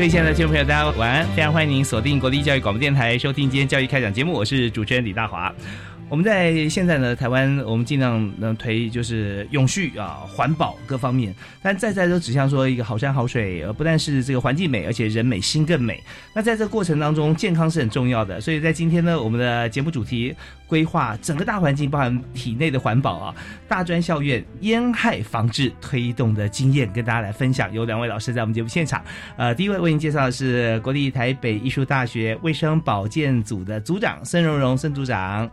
各位亲爱的听众朋友，大家晚安！非常欢迎您锁定国立教育广播电台，收听今天教育开讲节目，我是主持人李大华。我们在现在呢，台湾我们尽量能推就是永续啊、环保各方面，但再再都指向说一个好山好水，呃，不但是这个环境美，而且人美心更美。那在这过程当中，健康是很重要的。所以在今天呢，我们的节目主题规划整个大环境，包含体内的环保啊，大专校院烟害防治推动的经验，跟大家来分享。有两位老师在我们节目现场，呃，第一位为您介绍的是国立台北艺术大学卫生保健组的组长孙荣荣孙组长。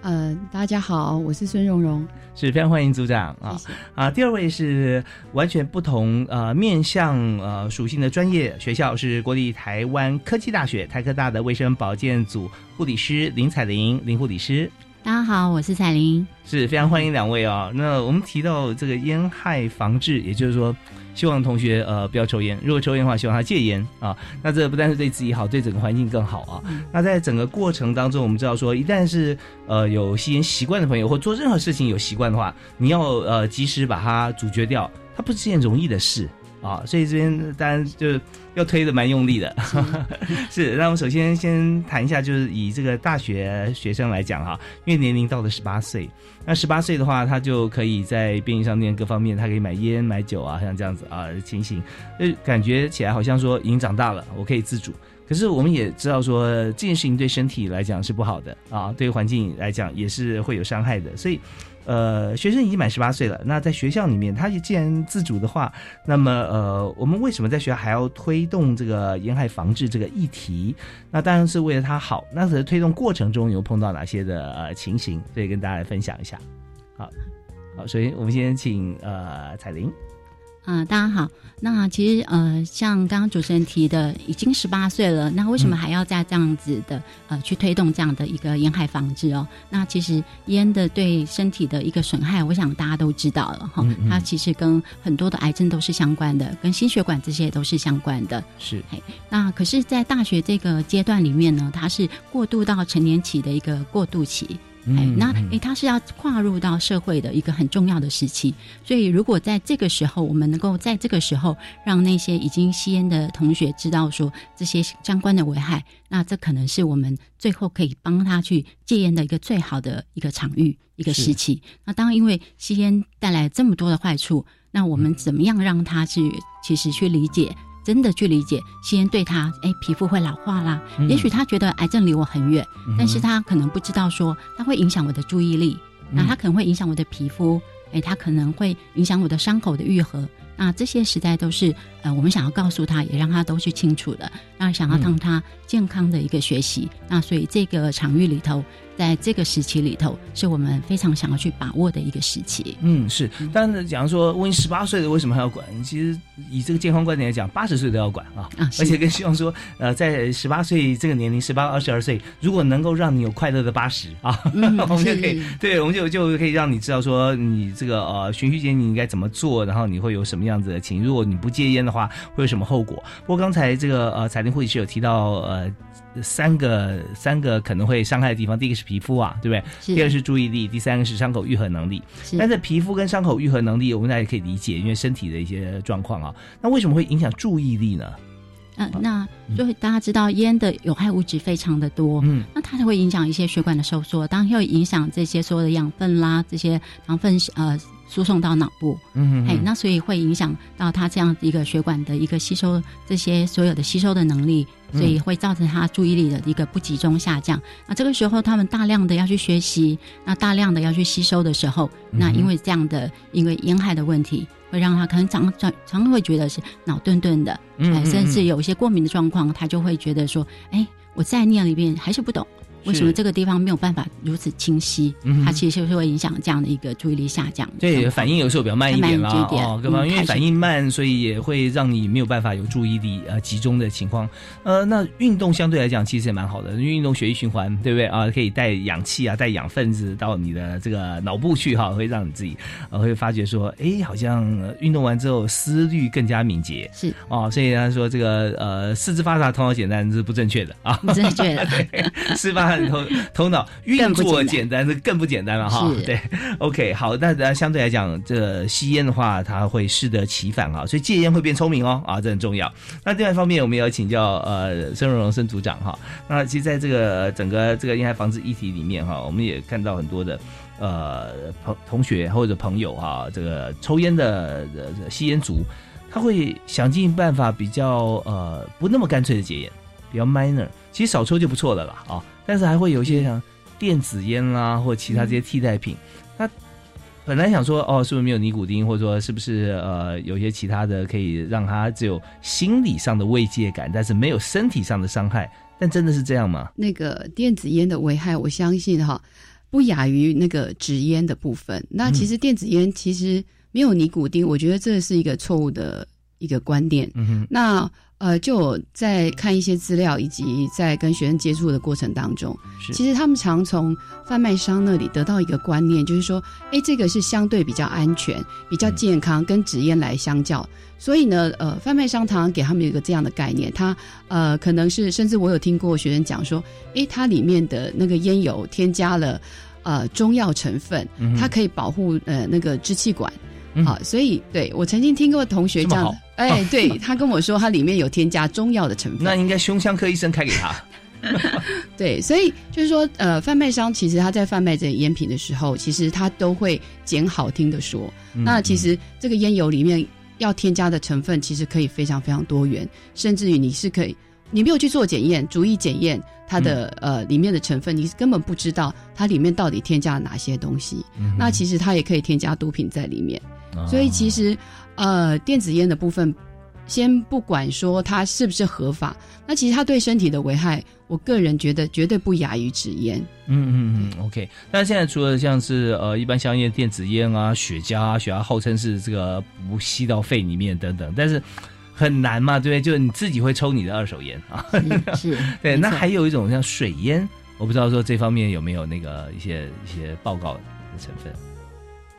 呃，大家好，我是孙蓉蓉，是非常欢迎组长啊啊！第二位是完全不同呃面向呃属性的专业学校，是国立台湾科技大学台科大的卫生保健组护理师林彩玲林护理师。大家好，我是彩玲，是非常欢迎两位啊。那我们提到这个烟害防治，也就是说。希望同学呃不要抽烟，如果抽烟的话，希望他戒烟啊。那这不但是对自己好，对整个环境更好啊。那在整个过程当中，我们知道说，一旦是呃有吸烟习惯的朋友，或做任何事情有习惯的话，你要呃及时把它阻绝掉，它不是件容易的事。啊，所以这边当然就要推的蛮用力的，是。那我们首先先谈一下，就是以这个大学学生来讲哈，因为年龄到了十八岁，那十八岁的话，他就可以在便利商店各方面，他可以买烟、买酒啊，像这样子啊情形，就感觉起来好像说已经长大了，我可以自主。可是我们也知道说，这件事情对身体来讲是不好的啊，对环境来讲也是会有伤害的，所以。呃，学生已经满十八岁了。那在学校里面，他既然自主的话，那么呃，我们为什么在学校还要推动这个沿海防治这个议题？那当然是为了他好。那在推动过程中有碰到哪些的呃情形？所以跟大家来分享一下。好，好，首先我们先请呃彩玲。嗯，大家好。那其实呃，像刚刚主持人提的，已经十八岁了，那为什么还要再这样子的呃去推动这样的一个烟害防治哦？那其实烟的对身体的一个损害，我想大家都知道了哈。它其实跟很多的癌症都是相关的，跟心血管这些都是相关的。是。那可是，在大学这个阶段里面呢，它是过渡到成年期的一个过渡期。哎，那哎，他是要跨入到社会的一个很重要的时期，所以如果在这个时候，我们能够在这个时候让那些已经吸烟的同学知道说这些相关的危害，那这可能是我们最后可以帮他去戒烟的一个最好的一个场域、一个时期。那当因为吸烟带来这么多的坏处，那我们怎么样让他去其实去理解？真的去理解吸烟对他，哎，皮肤会老化啦。也许他觉得癌症离我很远，但是他可能不知道说，它会影响我的注意力，那它可能会影响我的皮肤，哎，它可能会影响我的伤口的愈合。那这些实在都是呃，我们想要告诉他，也让他都去清楚的。那想要让他健康的一个学习，那所以这个场域里头。在这个时期里头，是我们非常想要去把握的一个时期。嗯，是。但是，假如说，问十八岁的为什么还要管？其实以这个健康观点来讲，八十岁都要管啊。啊，而且更希望说，呃，在十八岁这个年龄，十八二十二岁，如果能够让你有快乐的八十啊，我们就可以，对，我们就就可以让你知道说，你这个呃循序渐进应该怎么做，然后你会有什么样子的情。如果你不戒烟的话，会有什么后果？不过刚才这个呃彩铃护理师有提到呃。三个三个可能会伤害的地方，第一个是皮肤啊，对不对？第二是注意力，第三个是伤口愈合能力。但是皮肤跟伤口愈合能力，我们大家可以理解，因为身体的一些状况啊。那为什么会影响注意力呢？嗯，那就大家知道烟的有害物质非常的多，嗯，那它会影响一些血管的收缩，当然会影响这些所有的养分啦，这些糖分呃。输送到脑部，嗯，哎，那所以会影响到它这样一个血管的一个吸收这些所有的吸收的能力，所以会造成他注意力的一个不集中下降。那这个时候他们大量的要去学习，那大量的要去吸收的时候，那因为这样的因为沿海的问题，会让他可能常常常会觉得是脑钝钝的，哎，甚至有一些过敏的状况，他就会觉得说，哎，我再念了一遍还是不懂。为什么这个地方没有办法如此清晰？它其实是会影响这样的一个注意力下降。对，反应有时候比较慢一点啦，哦，各方因为反应慢，所以也会让你没有办法有注意力呃集中的情况。呃，那运动相对来讲其实也蛮好的，因为运动血液循环，对不对啊？可以带氧气啊，带氧分子到你的这个脑部去哈，会让你自己呃会发觉说，哎，好像运动完之后思虑更加敏捷。是哦，所以他说这个呃四肢发达头脑简单是不正确的啊，不正确的，头头脑 运作简单，是更不简单了哈。对，OK，好，那相对来讲，这吸烟的话，它会适得其反啊，所以戒烟会变聪明哦啊，这很重要。那另外一方面，我们也要请教呃孙荣荣孙组长哈。那其实在这个整个这个烟害防治议题里面哈，我们也看到很多的呃朋同学或者朋友哈，这个抽烟的吸烟族，他会想尽办法比较呃不那么干脆的戒烟，比较 minor，其实少抽就不错了啦啊。但是还会有一些像电子烟啦，或其他这些替代品。他本来想说，哦，是不是没有尼古丁，或者说是不是呃，有些其他的可以让他只有心理上的慰藉感，但是没有身体上的伤害？但真的是这样吗？那个电子烟的危害，我相信哈，不亚于那个纸烟的部分。那其实电子烟其实没有尼古丁，我觉得这是一个错误的一个观念。那。呃，就在看一些资料，以及在跟学生接触的过程当中，其实他们常从贩卖商那里得到一个观念，就是说，哎，这个是相对比较安全、比较健康，跟纸烟来相较。所以呢，呃，贩卖商常常给他们一个这样的概念，他呃，可能是甚至我有听过学生讲说，哎，它里面的那个烟油添加了呃中药成分，它可以保护呃那个支气管。好，所以对我曾经听过同学这样，哎，对他跟我说，它里面有添加中药的成分，那应该胸腔科医生开给他。对，所以就是说，呃，贩卖商其实他在贩卖这个烟品的时候，其实他都会捡好听的说，那其实这个烟油里面要添加的成分，其实可以非常非常多元，甚至于你是可以，你没有去做检验，逐一检验它的呃里面的成分，你根本不知道它里面到底添加了哪些东西。那其实它也可以添加毒品在里面。所以其实，呃，电子烟的部分，先不管说它是不是合法，那其实它对身体的危害，我个人觉得绝对不亚于纸烟。嗯嗯嗯，OK。但现在除了像是呃一般香烟、电子烟啊、雪茄啊，雪茄号称是这个不吸到肺里面等等，但是很难嘛，对不对？就是你自己会抽你的二手烟啊。是。对，那还有一种像水烟，我不知道说这方面有没有那个一些一些报告的成分。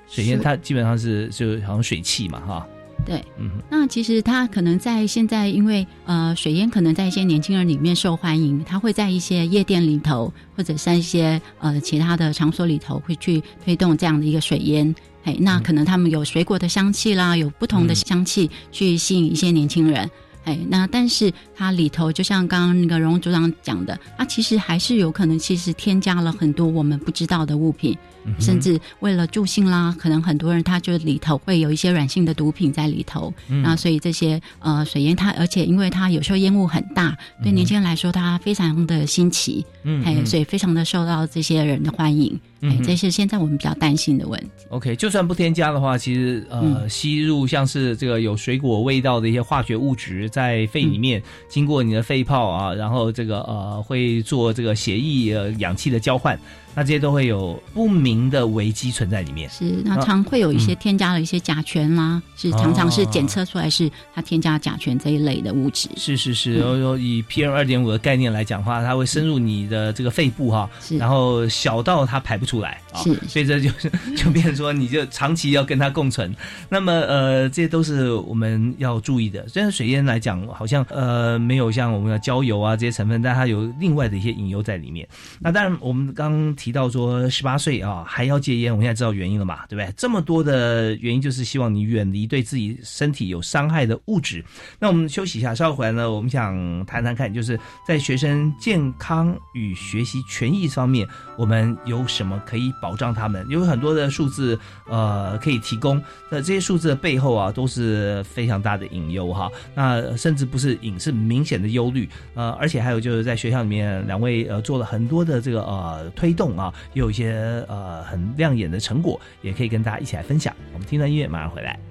水烟它基本上是就好像水汽嘛，哈。对，嗯。那其实它可能在现在，因为呃，水烟可能在一些年轻人里面受欢迎，它会在一些夜店里头，或者在一些呃其他的场所里头，会去推动这样的一个水烟。哎，那可能他们有水果的香气啦，有不同的香气去吸引一些年轻人。哎，那但是它里头就像刚刚那个荣组长讲的，它其实还是有可能，其实添加了很多我们不知道的物品。甚至为了助兴啦，可能很多人他就里头会有一些软性的毒品在里头，嗯。那所以这些呃水烟它，而且因为它有时候烟雾很大，对年轻人来说它非常的新奇，嗯，哎所以非常的受到这些人的欢迎，哎，这是现在我们比较担心的问题。OK，就算不添加的话，其实呃吸入像是这个有水果味道的一些化学物质在肺里面，经过你的肺泡啊，然后这个呃会做这个血液呃氧气的交换。那这些都会有不明的危机存在里面。是，那常会有一些添加了一些甲醛啦，是常常是检测出来是它添加甲醛这一类的物质。是是是，然后以 PM 二点五的概念来讲的话，它会深入你的这个肺部哈，然后小到它排不出来啊，所以这就是 就变成说你就长期要跟它共存。那么呃，这些都是我们要注意的。虽然水烟来讲好像呃没有像我们的焦油啊这些成分，但它有另外的一些隐忧在里面。那当然我们刚提。提到说十八岁啊，啊还要戒烟？我们现在知道原因了嘛，对不对？这么多的原因就是希望你远离对自己身体有伤害的物质。那我们休息一下，稍后回来呢，我们想谈谈看，就是在学生健康与学习权益方面，我们有什么可以保障他们？有很多的数字，呃，可以提供。那这些数字的背后啊，都是非常大的隐忧哈。那甚至不是隐，是明显的忧虑。呃，而且还有就是在学校里面，两位呃做了很多的这个呃推动啊，也有一些呃很亮眼的成果，也可以跟大家一起来分享。我们听段音乐，马上回来。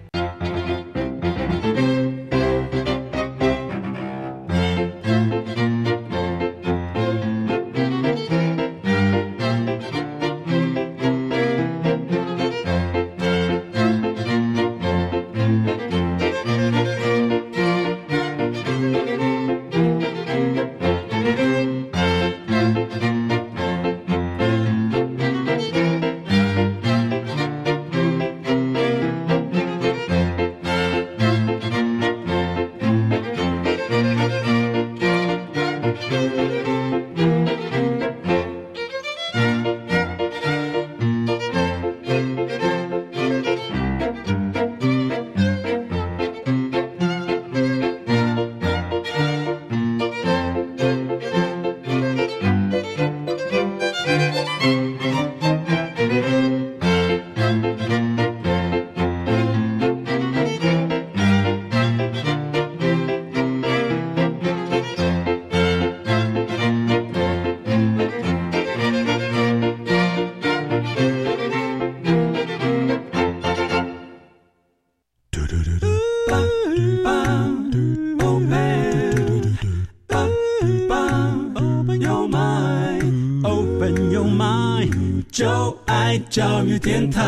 教育电台。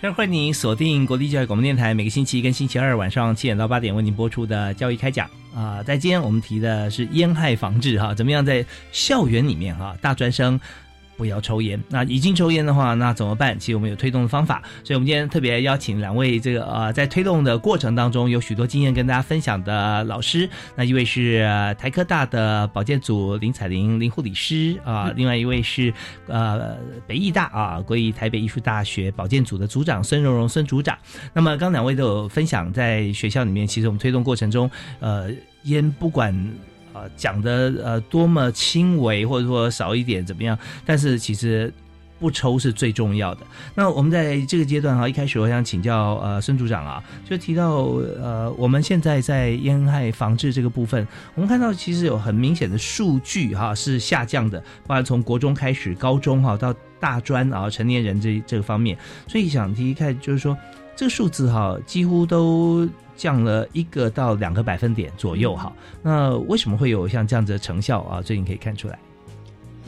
非常欢迎您锁定国立教育广播电台，每个星期一跟星期二晚上七点到八点为您播出的教育开讲啊。在今天我们提的是烟害防治哈，怎么样在校园里面哈，大专生。不要抽烟。那已经抽烟的话，那怎么办？其实我们有推动的方法，所以我们今天特别邀请两位这个呃，在推动的过程当中有许多经验跟大家分享的老师。那一位是台科大的保健组林彩玲林护理师啊，另外一位是呃北艺大啊国立台北艺术大学保健组的组长孙荣荣孙组长。那么刚两位都有分享，在学校里面，其实我们推动过程中，呃，烟不管。呃，讲的呃多么轻微，或者说少一点怎么样？但是其实不抽是最重要的。那我们在这个阶段哈，一开始我想请教呃孙组长啊，就提到呃我们现在在烟害防治这个部分，我们看到其实有很明显的数据哈是下降的，包括从国中开始，高中哈到大专啊成年人这这个方面，所以想提一看就是说这个数字哈几乎都。降了一个到两个百分点左右，哈。那为什么会有像这样子的成效啊？最近可以看出来。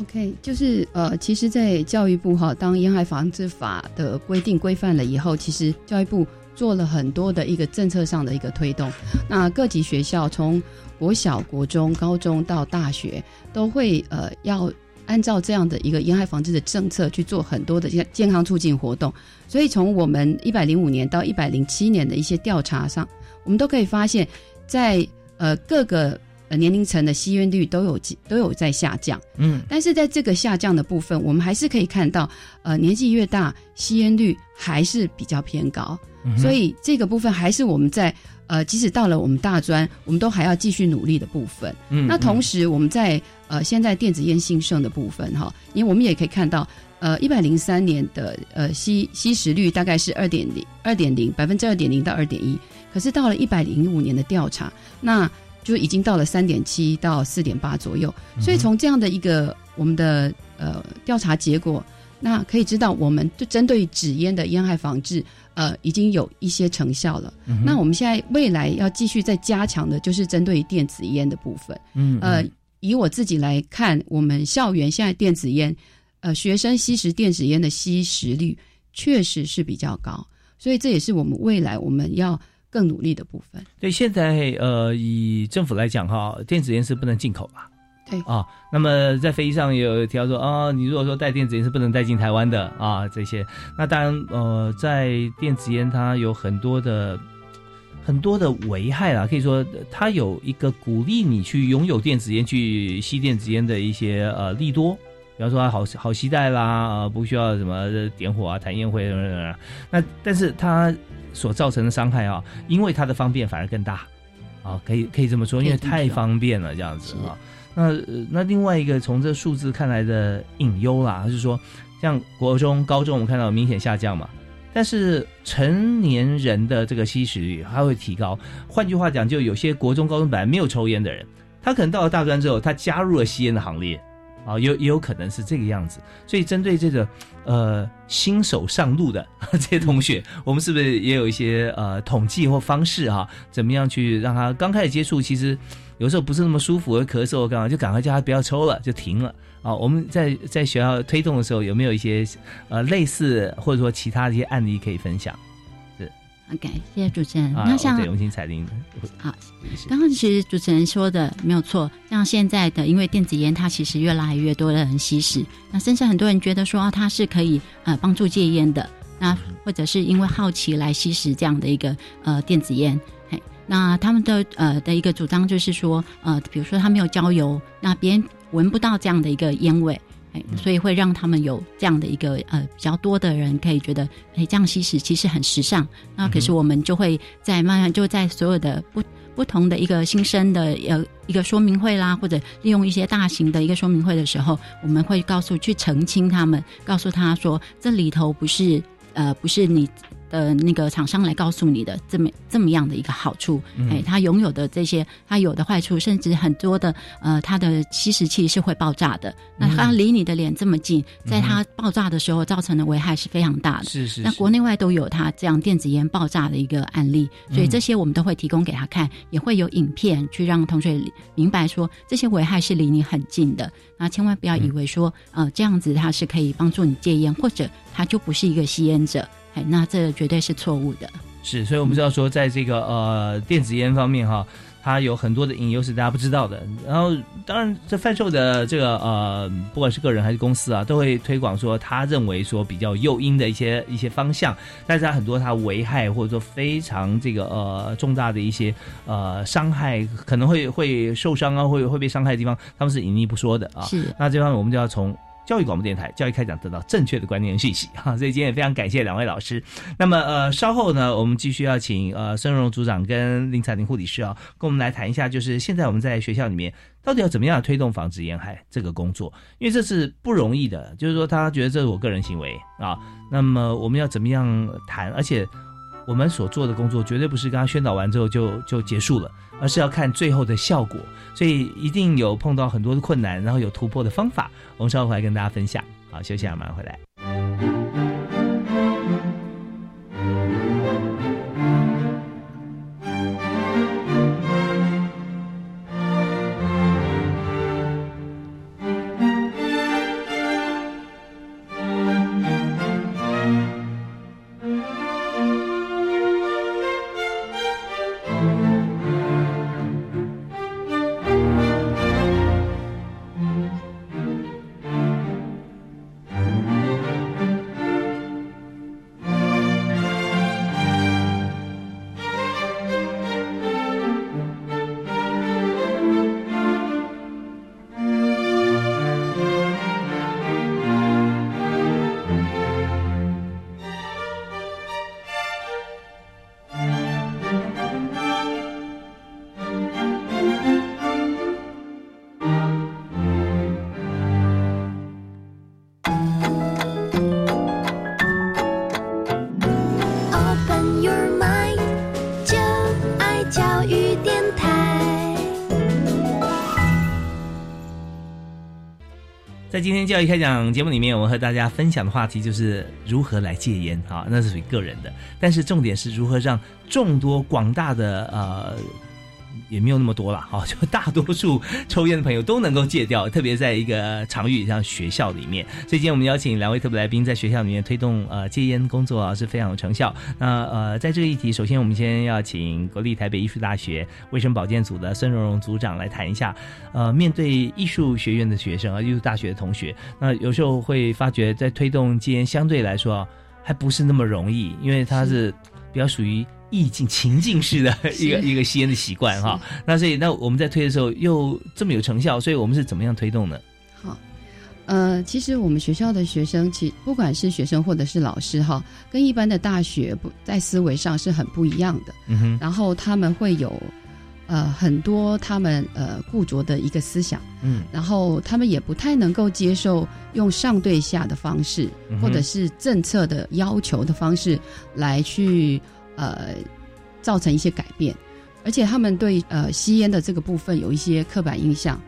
OK，就是呃，其实，在教育部哈，当沿海防治法的规定规范了以后，其实教育部做了很多的一个政策上的一个推动。那各级学校从国小、国中、高中到大学，都会呃要按照这样的一个沿海防治的政策去做很多的健健康促进活动。所以从我们一百零五年到一百零七年的一些调查上。我们都可以发现，在呃各个呃年龄层的吸烟率都有都有在下降，嗯，但是在这个下降的部分，我们还是可以看到，呃年纪越大，吸烟率还是比较偏高，所以这个部分还是我们在呃即使到了我们大专，我们都还要继续努力的部分。嗯，那同时我们在呃现在电子烟兴盛的部分哈，因为我们也可以看到，呃一百零三年的呃吸吸食率大概是二点零二点零百分之二点零到二点一。可是到了一百零五年的调查，那就已经到了三点七到四点八左右。所以从这样的一个我们的呃调查结果，那可以知道，我们就针对纸烟的烟害防治，呃，已经有一些成效了。那我们现在未来要继续再加强的，就是针对电子烟的部分。嗯，呃，以我自己来看，我们校园现在电子烟，呃，学生吸食电子烟的吸食率确实是比较高，所以这也是我们未来我们要。更努力的部分。对，现在呃，以政府来讲哈，电子烟是不能进口吧？对啊。那么在飞机上也有提到说啊，你如果说带电子烟是不能带进台湾的啊，这些。那当然呃，在电子烟它有很多的很多的危害啦，可以说它有一个鼓励你去拥有电子烟、去吸电子烟的一些呃利多，比方说它好好期待啦，呃不需要什么点火啊、弹烟灰等等等。那但是它所造成的伤害啊，因为它的方便反而更大啊，可以可以这么说，因为太方便了这样子啊。那那另外一个从这数字看来的隐忧啦，就是说像国中、高中我们看到明显下降嘛。但是成年人的这个吸食率还会提高。换句话讲，就有些国中、高中本来没有抽烟的人，他可能到了大专之后，他加入了吸烟的行列，啊，有也有可能是这个样子。所以针对这个呃新手上路的 这些同学，我们是不是也有一些呃统计或方式啊？怎么样去让他刚开始接触，其实有时候不是那么舒服，咳嗽干嘛，就赶快叫他不要抽了，就停了。啊，我们在在学校推动的时候，有没有一些呃类似或者说其他的一些案例可以分享？是，OK，谢谢主持人。那像荣幸彩铃，好，刚刚其实主持人说的没有错。像现在的，因为电子烟它其实越来越多的人吸食，那甚至很多人觉得说它是可以呃帮助戒烟的，那或者是因为好奇来吸食这样的一个呃电子烟。嘿，那他们的呃的一个主张就是说，呃，比如说他没有焦油，那别人。闻不到这样的一个烟味，哎，所以会让他们有这样的一个呃比较多的人可以觉得，哎，这样吸食其实很时尚。那可是我们就会在慢慢就在所有的不不同的一个新生的呃一个说明会啦，或者利用一些大型的一个说明会的时候，我们会告诉去澄清他们，告诉他说这里头不是呃不是你。的那个厂商来告诉你的这么这么样的一个好处，哎，它拥有的这些，它有的坏处，甚至很多的，呃，它的吸食器是会爆炸的。那它离你的脸这么近，在它爆炸的时候造成的危害是非常大的。是是。那国内外都有它这样电子烟爆炸的一个案例，所以这些我们都会提供给他看，也会有影片去让同学明白说这些危害是离你很近的。那千万不要以为说，呃，这样子它是可以帮助你戒烟，或者他就不是一个吸烟者。哎，那这绝对是错误的。是，所以我们知道说，在这个呃电子烟方面哈，它有很多的隐忧是大家不知道的。然后，当然这贩售的这个呃，不管是个人还是公司啊，都会推广说他认为说比较诱因的一些一些方向，但是它很多它危害或者说非常这个呃重大的一些呃伤害，可能会会受伤啊，会会被伤害的地方，他们是隐匿不说的啊。是，那这方面我们就要从。教育广播电台教育开讲得到正确的观念信息 哈，所以今天也非常感谢两位老师。那么呃，稍后呢，我们继续要请呃孙荣组长跟林彩玲护理师啊，跟我们来谈一下，就是现在我们在学校里面到底要怎么样推动防止烟害这个工作，因为这是不容易的。就是说，他觉得这是我个人行为啊，那么我们要怎么样谈？而且我们所做的工作绝对不是刚刚宣导完之后就就结束了。而是要看最后的效果，所以一定有碰到很多的困难，然后有突破的方法。我们稍后回来跟大家分享。好，休息啊，马上回来。在今天教育开讲节目里面，我们和大家分享的话题就是如何来戒烟啊，那是属于个人的，但是重点是如何让众多广大的呃。也没有那么多了，哈，就大多数抽烟的朋友都能够戒掉，特别在一个场域像学校里面。所以今天我们邀请两位特别来宾，在学校里面推动呃戒烟工作啊，是非常有成效。那呃，在这个议题，首先我们先要请国立台北艺术大学卫生保健组的孙荣荣组长来谈一下。呃，面对艺术学院的学生啊，艺术大学的同学，那有时候会发觉，在推动戒烟相对来说还不是那么容易，因为它是比较属于。意境情境式的 一个一个吸烟的习惯哈。那所以那我们在推的时候又这么有成效，所以我们是怎么样推动呢？好，呃，其实我们学校的学生，其不管是学生或者是老师哈，跟一般的大学不在思维上是很不一样的。嗯哼，然后他们会有。呃，很多他们呃固着的一个思想，嗯，然后他们也不太能够接受用上对下的方式，或者是政策的要求的方式来去呃造成一些改变，而且他们对呃吸烟的这个部分有一些刻板印象，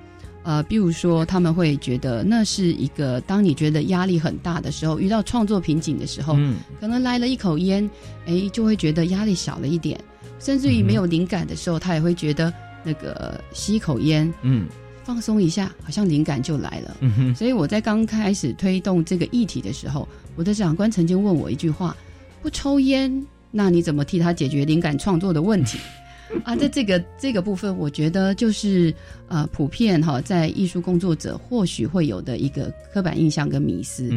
呃，比如说他们会觉得那是一个当你觉得压力很大的时候，遇到创作瓶颈的时候，嗯，可能来了一口烟，哎，就会觉得压力小了一点。甚至于没有灵感的时候，他也会觉得那个吸一口烟，嗯，放松一下，好像灵感就来了。所以我在刚开始推动这个议题的时候，我的长官曾经问我一句话：“不抽烟，那你怎么替他解决灵感创作的问题？” 啊，在这个这个部分，我觉得就是呃，普遍哈，在艺术工作者或许会有的一个刻板印象跟迷思。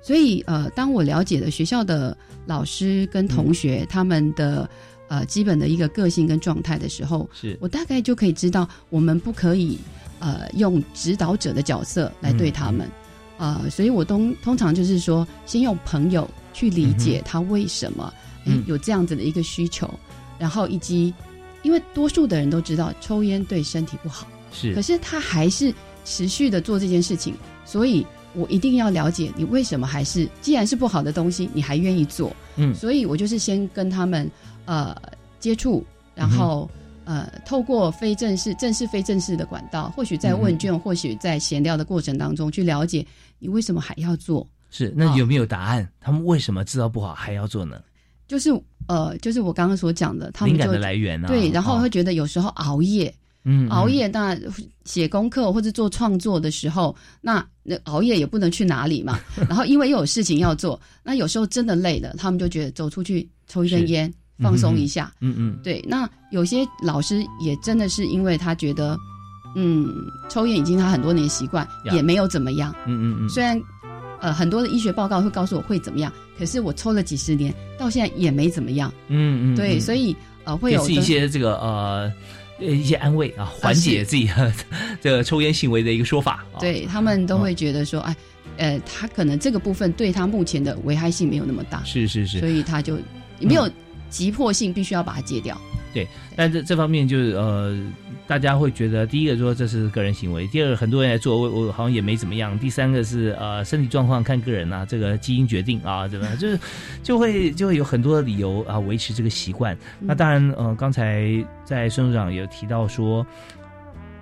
所以呃，当我了解了学校的老师跟同学他们的。呃，基本的一个个性跟状态的时候，是我大概就可以知道，我们不可以呃用指导者的角色来对他们，呃，所以我通通常就是说，先用朋友去理解他为什么有这样子的一个需求，然后以及因为多数的人都知道抽烟对身体不好，是，可是他还是持续的做这件事情，所以我一定要了解你为什么还是，既然是不好的东西，你还愿意做，嗯，所以我就是先跟他们。呃，接触，然后呃，透过非正式、正式、非正式的管道，或许在问卷，或许在闲聊的过程当中，去了解你为什么还要做。是，那有没有答案？他们为什么知道不好还要做呢？就是呃，就是我刚刚所讲的，他们灵感的来源啊？对，然后会觉得有时候熬夜，嗯，熬夜，那写功课或者做创作的时候，那那熬夜也不能去哪里嘛。然后因为又有事情要做，那有时候真的累了，他们就觉得走出去抽一根烟。放松一下，嗯嗯，对。那有些老师也真的是因为他觉得，嗯，抽烟已经他很多年习惯，也没有怎么样，嗯嗯嗯。虽然，呃，很多的医学报告会告诉我会怎么样，可是我抽了几十年，到现在也没怎么样，嗯嗯。对，所以呃，会有一些这个呃呃一些安慰啊，缓解自己 这个抽烟行为的一个说法。对他们都会觉得说，哎，呃，他可能这个部分对他目前的危害性没有那么大，是是是，所以他就没有。急迫性必须要把它戒掉。对，但这这方面就是呃，大家会觉得，第一个说这是个人行为，第二个很多人来做，我我好像也没怎么样。第三个是呃，身体状况看个人呐，这个基因决定啊，怎么样，就是就会就会有很多的理由啊，维持这个习惯。那当然，呃，刚才在孙组长有提到说。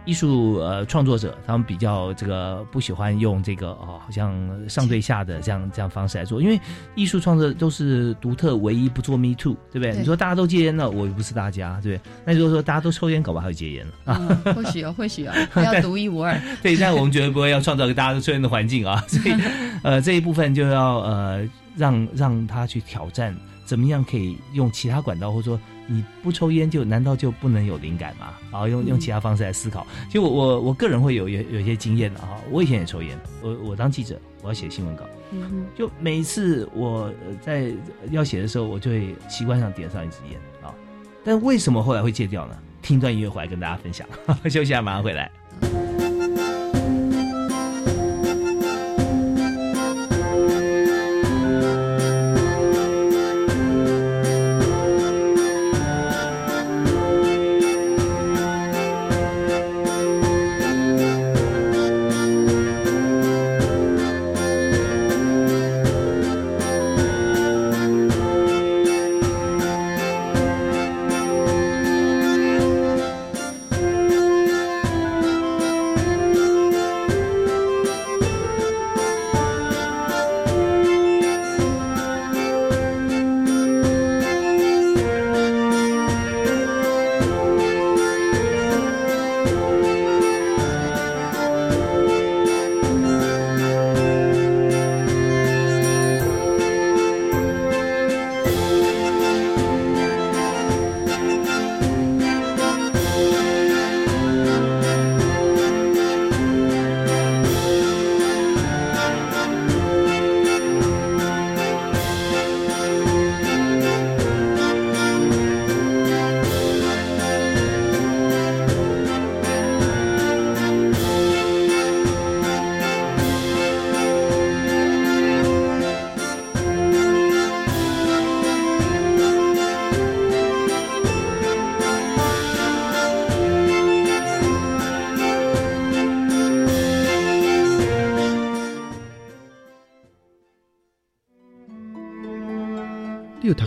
艺术呃创作者，他们比较这个不喜欢用这个哦，好像上对下的这样这样方式来做，因为艺术创作都是独特唯一，不做 me too，对不对？你说大家都戒烟了，我又不是大家，对不对？那如果说大家都抽烟，搞不好就戒烟了啊？或许啊，或许啊，要独一无二。对，但我们绝对不会要创造一个大家都抽烟的环境啊，所以呃这一部分就要呃让让他去挑战，怎么样可以用其他管道，或者说。你不抽烟就难道就不能有灵感吗？啊，用用其他方式来思考。其实我我我个人会有有有些经验的啊。我以前也抽烟，我我当记者，我要写新闻稿，嗯就每一次我在要写的时候，我就会习惯上点上一支烟啊。但为什么后来会戒掉呢？听段音乐回来跟大家分享。休息下，马上回来。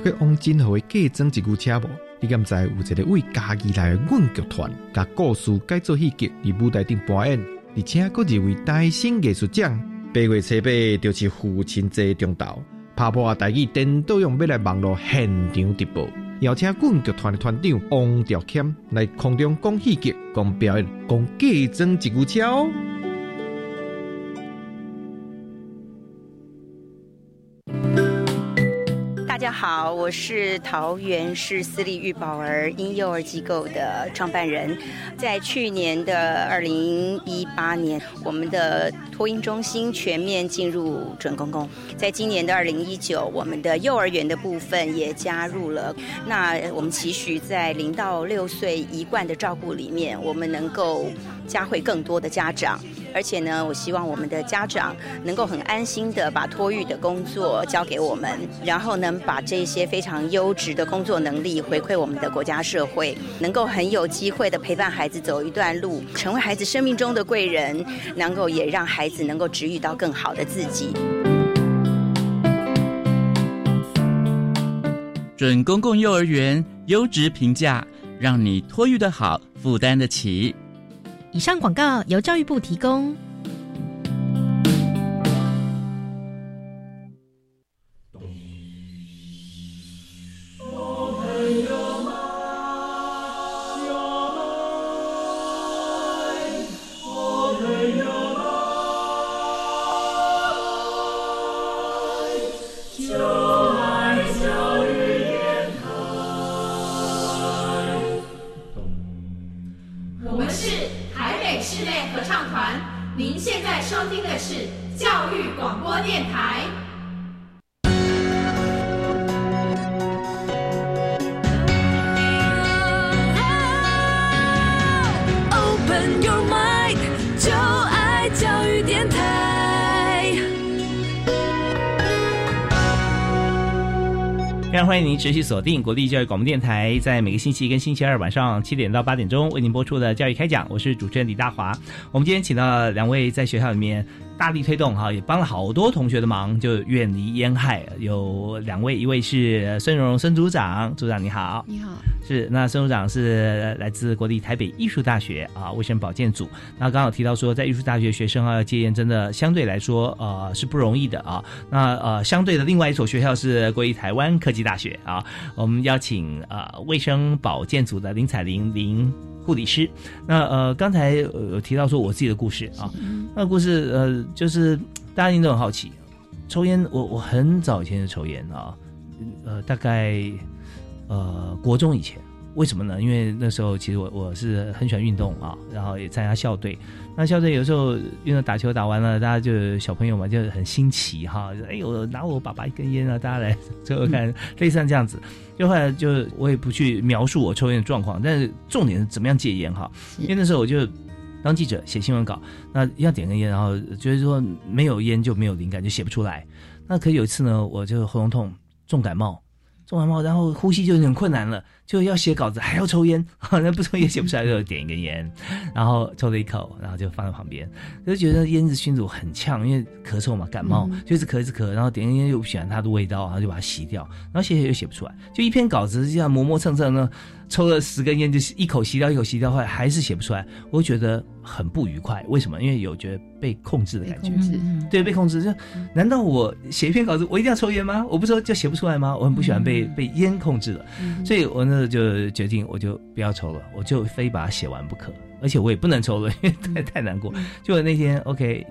你有读过王金河的《嫁妆一句车》无？你敢知有一个为家己来的阮剧团，甲故事改做戏剧，伫舞台顶表演，而且佫认为大新艺术奖。八月初八就是父亲节中昼，拍破大义电都用要来网络现场直播，邀请阮剧团的团长王兆谦来空中讲戏剧、讲表演、讲嫁妆一句车哦。好，我是桃园市私立育宝儿婴幼儿机构的创办人。在去年的二零一八年，我们的托婴中心全面进入准公共。在今年的二零一九，我们的幼儿园的部分也加入了。那我们期许在零到六岁一贯的照顾里面，我们能够加会更多的家长。而且呢，我希望我们的家长能够很安心的把托育的工作交给我们，然后能把这些非常优质的工作能力回馈我们的国家社会，能够很有机会的陪伴孩子走一段路，成为孩子生命中的贵人，能够也让孩子能够治愈到更好的自己。准公共幼儿园优质评价，让你托育的好，负担得起。以上广告由教育部提供。欢迎您持续锁定国立教育广播电台，在每个星期一跟星期二晚上七点到八点钟为您播出的教育开讲，我是主持人李大华。我们今天请到两位在学校里面大力推动哈，也帮了好多同学的忙，就远离烟害。有两位，一位是孙荣荣孙组长，组长你好。你好，是，那孙组长是来自国立台北艺术大学啊卫生保健组。那刚好提到说，在艺术大学学生啊要戒烟，真的相对来说呃是不容易的啊。那呃相对的另外一所学校是国立台湾科技大学啊。我们邀请呃卫生保健组的林彩玲林护理师。那呃刚才呃有提到说我自己的故事啊，那个故事呃就是大家一定都很好奇，抽烟我我很早以前就抽烟啊，呃大概。呃，国中以前，为什么呢？因为那时候其实我我是很喜欢运动啊，然后也参加校队。那校队有时候运动打球打完了，大家就小朋友嘛就很新奇哈，就哎呦拿我爸爸一根烟啊，大家来抽抽看，类似像这样子。就后来就我也不去描述我抽烟的状况，但是重点是怎么样戒烟哈。因为那时候我就当记者写新闻稿，那要点根烟，然后觉得说没有烟就没有灵感，就写不出来。那可有一次呢，我就喉咙痛，重感冒。做完猫，然后呼吸就有点困难了，就要写稿子，还要抽烟，那不抽烟写不出来，就点一根烟，然后抽了一口，然后就放在旁边，就觉得烟子熏着我很呛，因为咳嗽嘛，感冒，就一直咳一直咳，然后点根烟又不喜欢它的味道，然后就把它洗掉，然后写写又写不出来，就一篇稿子这样磨磨蹭蹭呢，抽了十根烟，就一口吸掉，一口吸掉，后来还是写不出来，我觉得很不愉快。为什么？因为有觉得被控制的感觉，对，被控制。就难道我写一篇稿子，我一定要抽烟吗？我不抽就写不出来吗？我很不喜欢被被烟控制了，所以我那时候就决定，我就不要抽了，我就非把它写完不可。而且我也不能抽了，因为太太难过。就那天，OK。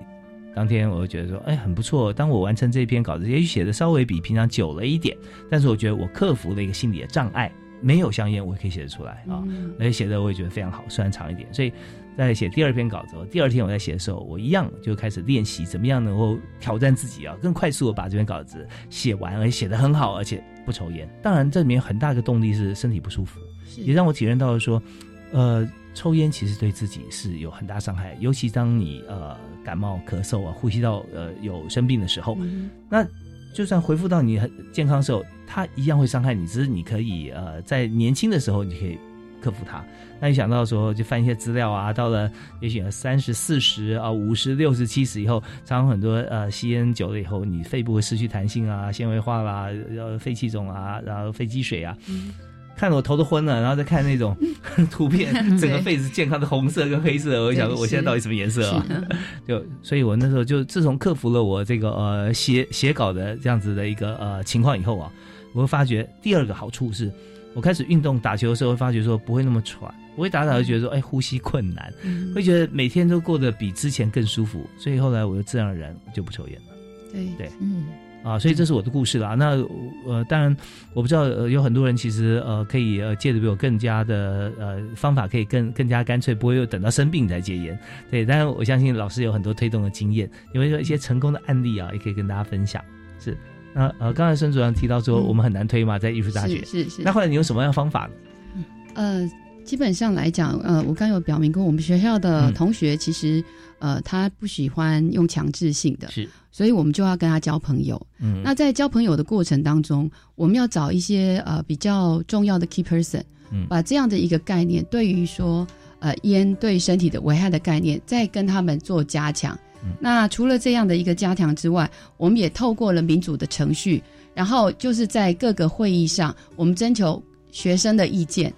当天我就觉得说，哎，很不错。当我完成这篇稿子，也许写的稍微比平常久了一点，但是我觉得我克服了一个心理的障碍，没有香烟，我也可以写得出来啊。而且写的我也觉得非常好，虽然长一点。所以在写第二篇稿子，第二天我在写的时候，我一样就开始练习怎么样能够挑战自己啊，更快速的把这篇稿子写完，而且写得很好，而且不抽烟。当然，这里面很大一个动力是身体不舒服，也让我体验到了说，呃。抽烟其实对自己是有很大伤害，尤其当你呃感冒、咳嗽啊、呼吸道呃有生病的时候，嗯、那就算恢复到你很健康的时候，它一样会伤害你。只是你可以呃在年轻的时候你可以克服它。那你想到说，就翻一些资料啊，到了也许三十四十啊、五十六十七十以后，常常很多呃吸烟久了以后，你肺部会失去弹性啊，纤维化啦，呃肺气肿啊，然后肺积水啊。看得我头都昏了，然后再看那种 图片，整个肺是健康的红色跟黑色，我就想说我现在到底什么颜色啊？就所以，我那时候就自从克服了我这个呃写写稿的这样子的一个呃情况以后啊，我会发觉第二个好处是，我开始运动打球的时候，会发觉说不会那么喘，不会打打就觉得说哎呼吸困难，会觉得每天都过得比之前更舒服，所以后来我就自然而然就不抽烟了。对对，嗯。啊，所以这是我的故事啦。那呃，当然我不知道，呃，有很多人其实呃可以呃戒的比我更加的呃方法可以更更加干脆，不会又等到生病才戒烟。对，但是我相信老师有很多推动的经验，有没有一些成功的案例啊，也可以跟大家分享。是，那呃，刚才孙主任提到说我们很难推嘛，在艺术大学是是。那后来你用什么样的方法呢？呃，基本上来讲，呃，我刚有表明过，我们学校的同学其实呃他不喜欢用强制性的，是。所以我们就要跟他交朋友。嗯，那在交朋友的过程当中，我们要找一些呃比较重要的 key person，嗯，把这样的一个概念，对于说呃烟对身体的危害的概念，再跟他们做加强。那除了这样的一个加强之外，我们也透过了民主的程序，然后就是在各个会议上，我们征求学生的意见，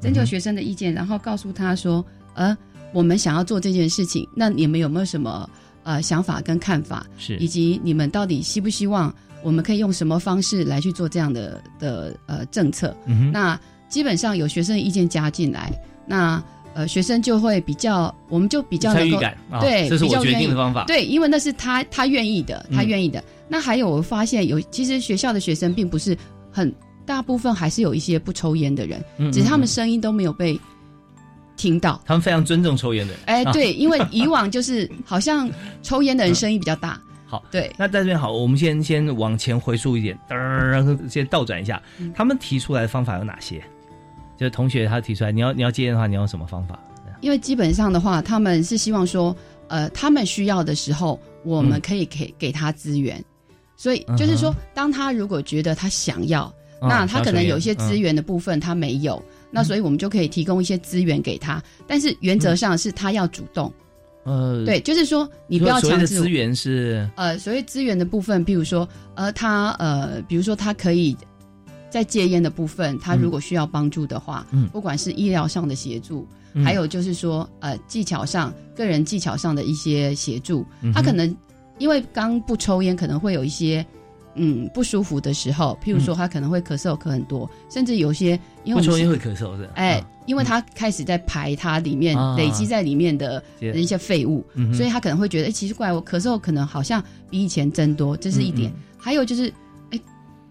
征求学生的意见，然后告诉他说，呃，我们想要做这件事情，那你们有没有什么？呃，想法跟看法是，以及你们到底希不希望我们可以用什么方式来去做这样的的呃政策？那基本上有学生的意见加进来，那呃学生就会比较，我们就比较参与感，对，这是我决定的方法，对，因为那是他他愿意的，他愿意的。那还有我发现有，其实学校的学生并不是很大部分，还是有一些不抽烟的人，只是他们声音都没有被。听到他们非常尊重抽烟的人，哎，对，因为以往就是好像抽烟的人声音比较大。好，对，那在这边好，我们先先往前回溯一点，噔，先倒转一下，他们提出来的方法有哪些？就是同学他提出来，你要你要戒烟的话，你要什么方法？因为基本上的话，他们是希望说，呃，他们需要的时候，我们可以给给他资源，所以就是说，当他如果觉得他想要，那他可能有一些资源的部分他没有。那所以我们就可以提供一些资源给他，但是原则上是他要主动。呃，对，就是说你不要强制。资源是呃，所谓资源的部分，比如说呃，他呃，比如说他可以在戒烟的部分，他如果需要帮助的话，嗯，不管是医疗上的协助，还有就是说呃，技巧上个人技巧上的一些协助，他可能因为刚不抽烟，可能会有一些。嗯，不舒服的时候，譬如说他可能会咳嗽，咳很多，甚至有些因为不抽烟会咳嗽的，哎，因为他开始在排他里面累积在里面的一些废物，所以他可能会觉得，哎，奇怪，我咳嗽可能好像比以前增多，这是一点。还有就是，哎，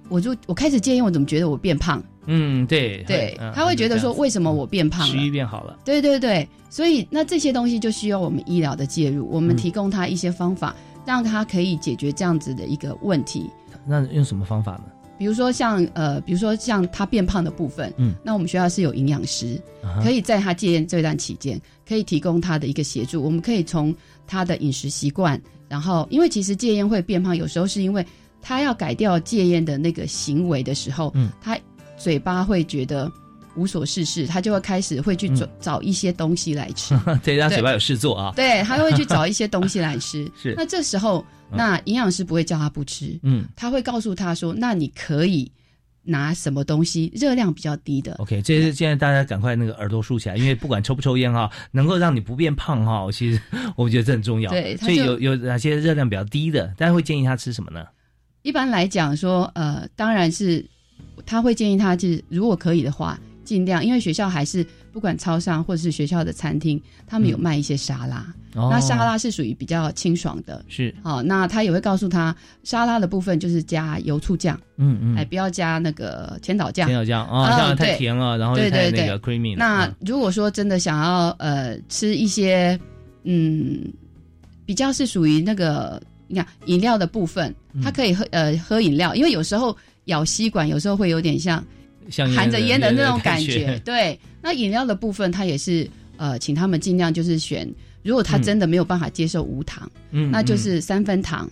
我就我开始戒烟，我怎么觉得我变胖？嗯，对对，他会觉得说，为什么我变胖了？食欲变好了。对对对，所以那这些东西就需要我们医疗的介入，我们提供他一些方法，让他可以解决这样子的一个问题。那用什么方法呢？比如说像呃，比如说像他变胖的部分，嗯，那我们学校是有营养师，可以在他戒烟这段期间，可以提供他的一个协助。我们可以从他的饮食习惯，然后因为其实戒烟会变胖，有时候是因为他要改掉戒烟的那个行为的时候，嗯，他嘴巴会觉得无所事事，他就会开始会去找找一些东西来吃，对，他嘴巴有事做啊，对，他会去找一些东西来吃。是，那这时候。那营养师不会叫他不吃，嗯，他会告诉他说：“那你可以拿什么东西，热量比较低的。” OK，这是现在大家赶快那个耳朵竖起来，因为不管抽不抽烟哈，能够让你不变胖哈，其实我觉得这很重要。对，所以有有哪些热量比较低的，大家会建议他吃什么呢？一般来讲说，呃，当然是他会建议他，就是如果可以的话，尽量，因为学校还是。不管超商或者是学校的餐厅，他们有卖一些沙拉。那沙拉是属于比较清爽的，是。好，那他也会告诉他，沙拉的部分就是加油醋酱，嗯嗯，哎，不要加那个千岛酱。千岛酱啊，这样太甜了，然后太那个 creamy。那如果说真的想要呃吃一些嗯比较是属于那个你看饮料的部分，他可以喝呃喝饮料，因为有时候咬吸管有时候会有点像。含着烟的那种感觉，对。那饮料的部分，他也是呃，请他们尽量就是选，如果他真的没有办法接受无糖，嗯，那就是三分糖，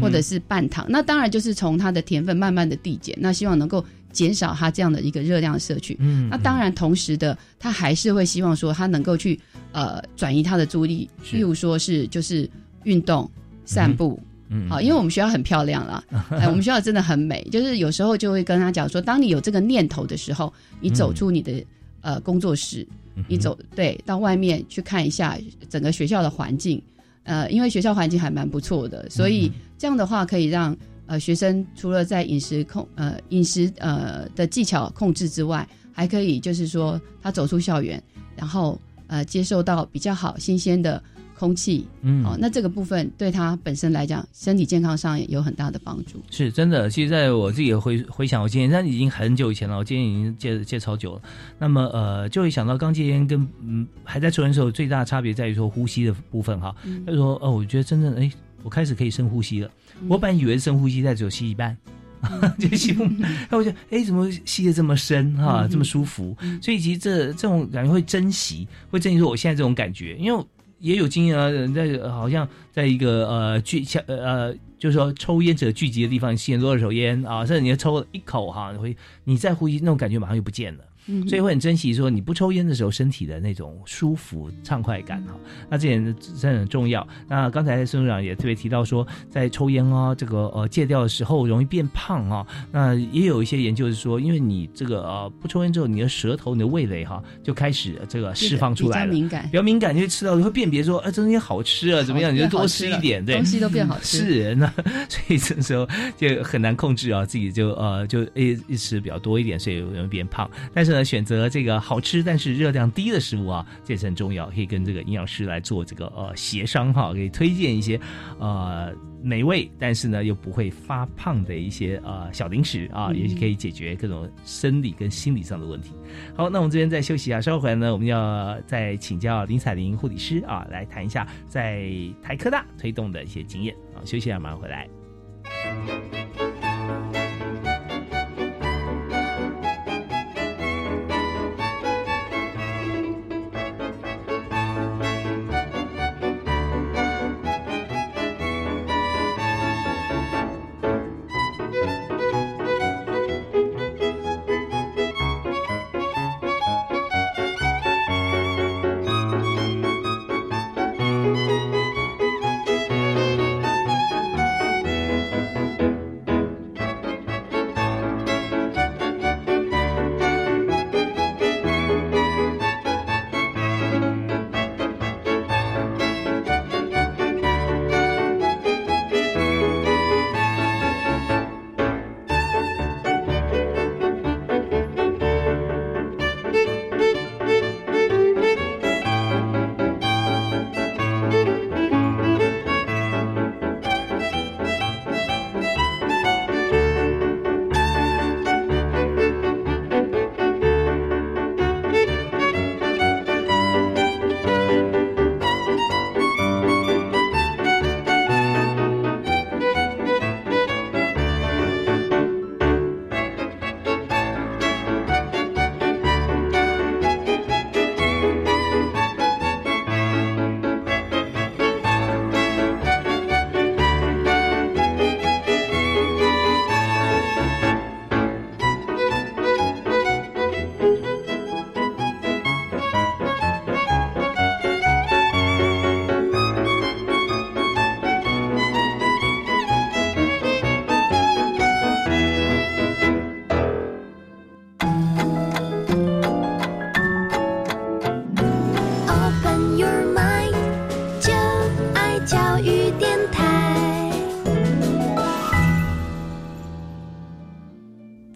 或者是半糖。那当然就是从它的甜分慢慢的递减，那希望能够减少他这样的一个热量摄取。嗯那当然，同时的他还是会希望说他能够去呃转移他的注意力，是例如说是就是运动、散步。嗯好，因为我们学校很漂亮啦，哎，我们学校真的很美。就是有时候就会跟他讲说，当你有这个念头的时候，你走出你的、呃工作室，你走对到外面去看一下整个学校的环境。呃，因为学校环境还蛮不错的，所以这样的话可以让呃学生除了在饮食控呃饮食呃的技巧控制之外，还可以就是说他走出校园，然后呃接受到比较好新鲜的空气，嗯哦，那这个部分对他本身来讲，身体健康上也有很大的帮助。是真的，其实在我自己回回想，我戒烟，但已经很久以前了，我戒烟已经戒戒超久了。那么呃，就会想到刚戒烟跟嗯还在抽烟的时候，最大的差别在于说呼吸的部分哈。嗯他说哦，我觉得真正哎，我开始可以深呼吸了。我本来以为深呼吸，但只有吸一半。就吸不，然后我就哎，怎么吸的这么深哈，嗯这么舒服？所以其实这这种感觉会珍惜，会珍惜说我现在这种感觉，因为也有经验啊，人在好像在一个呃聚像呃，就是说抽烟者聚集的地方吸很多二手烟啊，甚至你要抽了一口哈，你会你在呼吸那种感觉马上就不见了。嗯所以会很珍惜说你不抽烟的时候身体的那种舒服畅快感哈，那这点真的很重要。那刚才孙处长也特别提到说，在抽烟啊这个呃戒掉的时候容易变胖啊，那也有一些研究是说，因为你这个呃不抽烟之后，你的舌头、你的味蕾哈就开始这个释放出来了，比较敏感。比较敏感，就会吃到你会辨别说，哎、这 东西好吃啊，怎么样，你就多吃一点，对，东西都变好吃。是那 所以这时候就很难控制啊，自己就呃就一一吃比较多一点，所以容易变胖。但是呢，选择这个好吃但是热量低的食物啊，这也是很重要，可以跟这个营养师来做这个呃协商哈，可以推荐一些呃。美味，但是呢又不会发胖的一些呃小零食啊，也是可以解决各种生理跟心理上的问题。好，那我们这边再休息一下，稍后回来呢，我们要再请教林彩玲护理师啊，来谈一下在台科大推动的一些经验啊。休息一下，马上回来。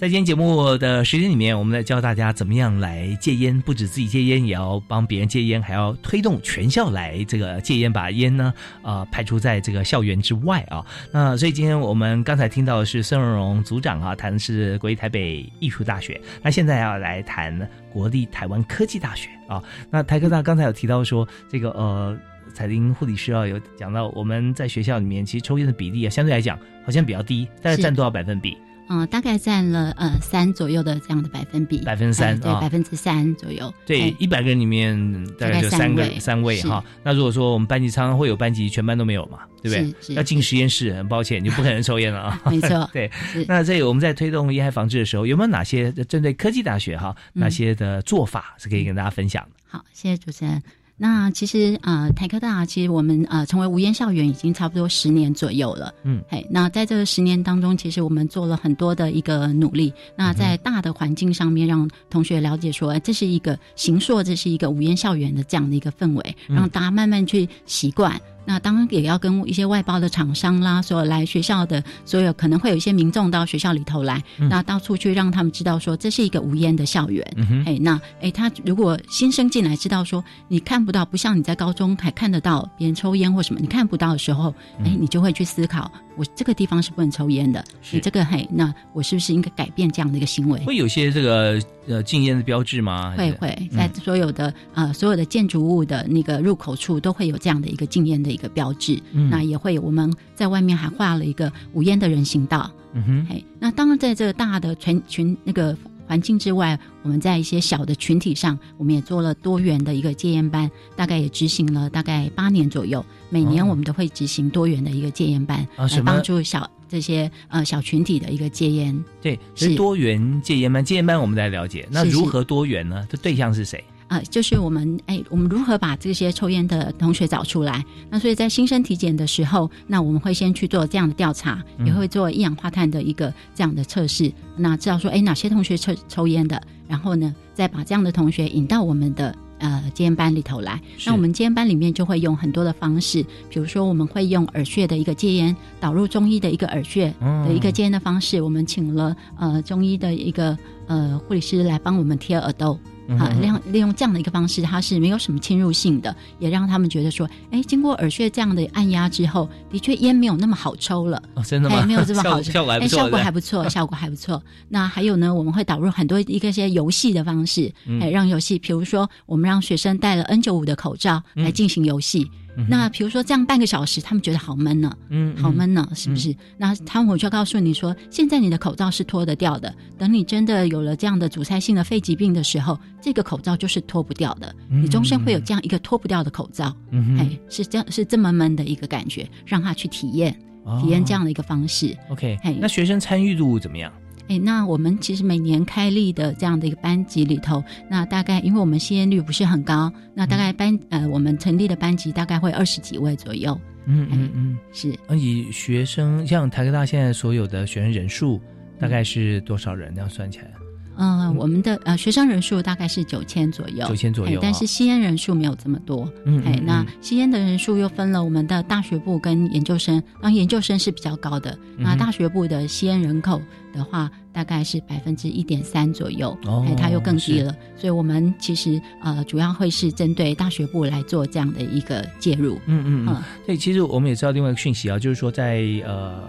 在今天节目的时间里面，我们来教大家怎么样来戒烟，不止自己戒烟，也要帮别人戒烟，还要推动全校来这个戒烟，把烟呢呃排除在这个校园之外啊。那所以今天我们刚才听到的是孙荣荣组长啊，谈的是国立台北艺术大学，那现在要来谈国立台湾科技大学啊。那台科大刚才有提到说这个呃。彩玲护理师啊，有讲到我们在学校里面，其实抽烟的比例啊，相对来讲好像比较低，大概是占多少百分比？嗯、大概占了呃三左右的这样的百分比，百分之三哎对，啊百分之三左右。对哎，一百个人里面大概就三个三位哈。那如果说我们班级常常会有班级全班都没有嘛，对不对？要进实验室，很抱歉，你不可能抽烟了啊。没错 对。那这个我们在推动烟害防治的时候，有没有哪些针对科技大学哈，嗯哪些的做法是可以跟大家分享的？好，谢谢主持人。那其实呃，台科大其实我们呃成为无烟校园已经差不多十年左右了。嗯，嘿，那在这十年当中，其实我们做了很多的一个努力。那在大的环境上面，让同学了解说，哎，这是一个行硕，这是一个无烟校园的这样的一个氛围，嗯让大家慢慢去习惯。那当然也要跟一些外包的厂商啦，所有来学校的所有可能会有一些民众到学校里头来，嗯那到处去让他们知道说这是一个无烟的校园。哎，那哎，他如果新生进来知道说你看不到，不像你在高中还看得到别人抽烟或什么，你看不到的时候，嗯哎，你就会去思考，我这个地方是不能抽烟的，你这个嘿，那我是不是应该改变这样的一个行为？会有些这个呃禁烟的标志吗？会会嗯在所有的、呃所有的建筑物的那个入口处都会有这样的一个禁烟的一个标志，嗯那也会有我们在外面还画了一个无烟的人行道。嗯哼，嘿，那当然在这个大的全群那个环境之外，我们在一些小的群体上，我们也做了多元的一个戒烟班，大概也执行了大概八年左右。每年哦我们都会执行多元的一个戒烟班，来帮助小这些呃小群体的一个戒烟。对，是是多元戒烟班，戒烟班我们来了解，那如何多元呢？这对象是谁？啊、就是我们哎，我们如何把这些抽烟的同学找出来？那所以在新生体检的时候，那我们会先去做这样的调查，嗯也会做一氧化碳的一个这样的测试，那知道说哎哪些同学抽抽烟的，然后呢再把这样的同学引到我们的。呃，戒烟班里头来，那我们戒烟班里面就会用很多的方式，比如说我们会用耳穴的一个戒烟，导入中医的一个耳穴的一个戒烟的方式，我们请了呃中医的一个呃护理师来帮我们贴耳豆，啊，嗯利用利用这样的一个方式，它是没有什么侵入性的，也让他们觉得说，哎，经过耳穴这样的按压之后，的确烟没有那么好抽了。哦，真的吗？哎，没有这么好抽，效效果还不错，哎效果还不错，效果还不错。那还有呢，我们会导入很多一个些游戏的方式，嗯哎，让游戏，比如说我们让学生戴了 N 九五的口罩来进行游戏。那比如说这样半个小时，他们觉得好闷呢，嗯好闷呢，是不是？那他们我就告诉你说，现在你的口罩是脱得掉的，等你真的有了这样的阻塞性的肺疾病的时候，这个口罩就是脱不掉的，嗯你终身会有这样一个脱不掉的口罩，嗯哼哎，是这样是这么闷的一个感觉，让他去体验。哦体验这样的一个方式。OK，嘿那学生参与度怎么样？哎，那我们其实每年开立的这样的一个班级里头，那大概因为我们吸烟率不是很高，那大概班、呃我们成立的班级大概会二十几位左右。嗯嗯嗯，是。那以学生像台科大现在所有的学生人数大概是多少人？这样算起来，呃，我们的呃学生人数大概是九千左右，9000左右哎但啊是吸烟人数没有这么多。哎嗯嗯，那嗯吸烟的人数又分了我们的大学部跟研究生，当然研究生是比较高的，那大学部的吸烟人口的话，大概是百分之一点三左右，哦哎，它又更低了。所以我们其实呃主要会是针对大学部来做这样的一个介入。嗯嗯嗯，对，其实我们也知道另外一个讯息啊，就是说在呃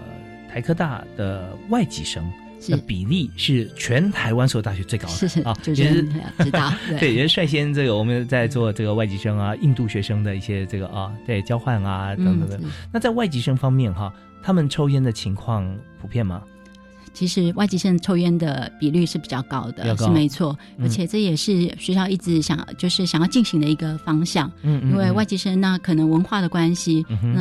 台科大的外籍生。是。比例是全台湾所有大学最高的，是是啊，主持也是。知道 对。对，也是率先这个我们在做这个外籍生啊、印度学生的一些这个啊，对交换啊等等的。嗯。那在外籍生方面哈，他们抽烟的情况普遍吗？其实外籍生抽烟的比率是比较高的，高。是没错，嗯。而且这也是学校一直想就是想要进行的一个方向。嗯嗯嗯因为外籍生那可能文化的关系，嗯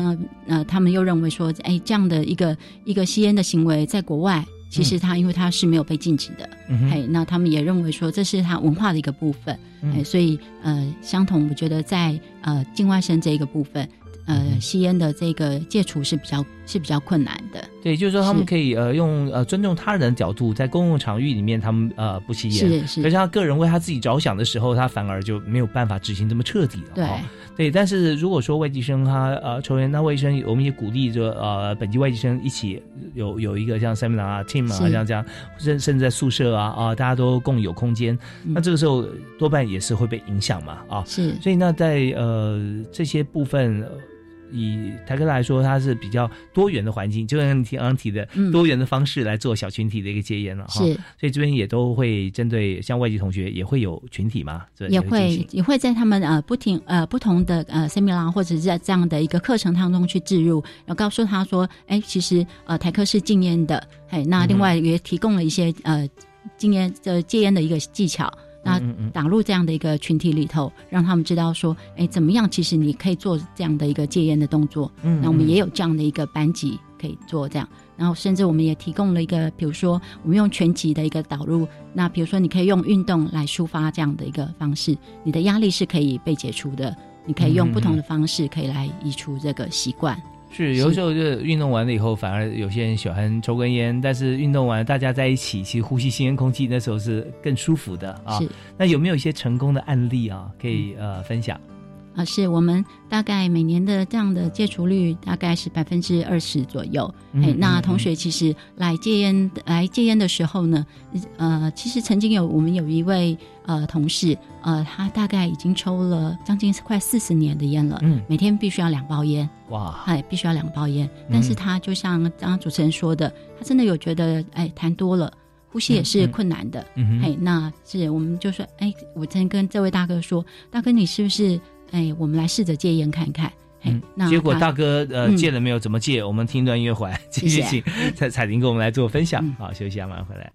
那呃他们又认为说，哎，这样的一个一个吸烟的行为在国外。其实他因为他是没有被禁止的，嗯哼。哎，那他们也认为说这是他文化的一个部分，嗯。哎，所以呃，相同，我觉得在呃境外生这一个部分，呃，嗯吸烟的这个戒除是比较是比较困难的。对，就是说他们可以呃用呃尊重他人的角度，在公共场域里面他们呃不吸烟，是是。可是他个人为他自己着想的时候，他反而就没有办法执行这么彻底了。对。哦对，但是如果说外籍生他呃抽烟，那外籍生我们也鼓励着呃本地外籍生一起有有一个像 seminar 啊 team 啊这样这样，甚甚至在宿舍啊啊大家都共有空间，那这个时候多半也是会被影响嘛啊。是所以那在呃这些部分。呃以台科大来说，它是比较多元的环境，就像你刚刚提的嗯。多元的方式来做小群体的一个戒烟了哈。是。所以这边也都会针对像外籍同学也会有群体嘛，对也进行会也会在他们呃不停呃不同的呃 seminar 或者是在这样的一个课程当中去置入，然后告诉他说，哎，其实呃台科是禁烟的，哎，那另外也提供了一些呃禁烟的戒烟的一个技巧。嗯打入这样的一个群体里头，让他们知道说，哎，怎么样？其实你可以做这样的一个戒烟的动作。嗯那我们嗯也有这样的一个班级可以做这样，然后甚至我们也提供了一个，比如说我们用全集的一个导入，那比如说你可以用运动来抒发这样的一个方式，你的压力是可以被解除的，你可以用不同的方式可以来移除这个习惯。是有时候就是运动完了以后，反而有些人喜欢抽根烟，但是运动完大家在一起，其实呼吸新鲜空气，那时候是更舒服的啊。那有没有一些成功的案例啊，可以呃分享？啊，是我们大概每年的这样的戒除率大概是百分之二十左右。哎、那同学其实来戒烟来戒烟的时候呢，呃，其实曾经有我们有一位呃同事，呃，他大概已经抽了将近快四十年的烟了，嗯每天必须要两包烟，哇，哎，必须要两包烟。但是嗯他就像刚刚主持人说的，他真的有觉得哎痰多了，呼吸也是困难的。嗯哼哎，那是我们就说，哎，我曾跟这位大哥说，大哥你是不是哎，我们来试着戒烟看看。哎，那结果大哥呃嗯戒了没有？怎么戒？我们听一段音乐回来，继续谢 请彩彩玲跟我们来做分享。好，休息一下，马上回来。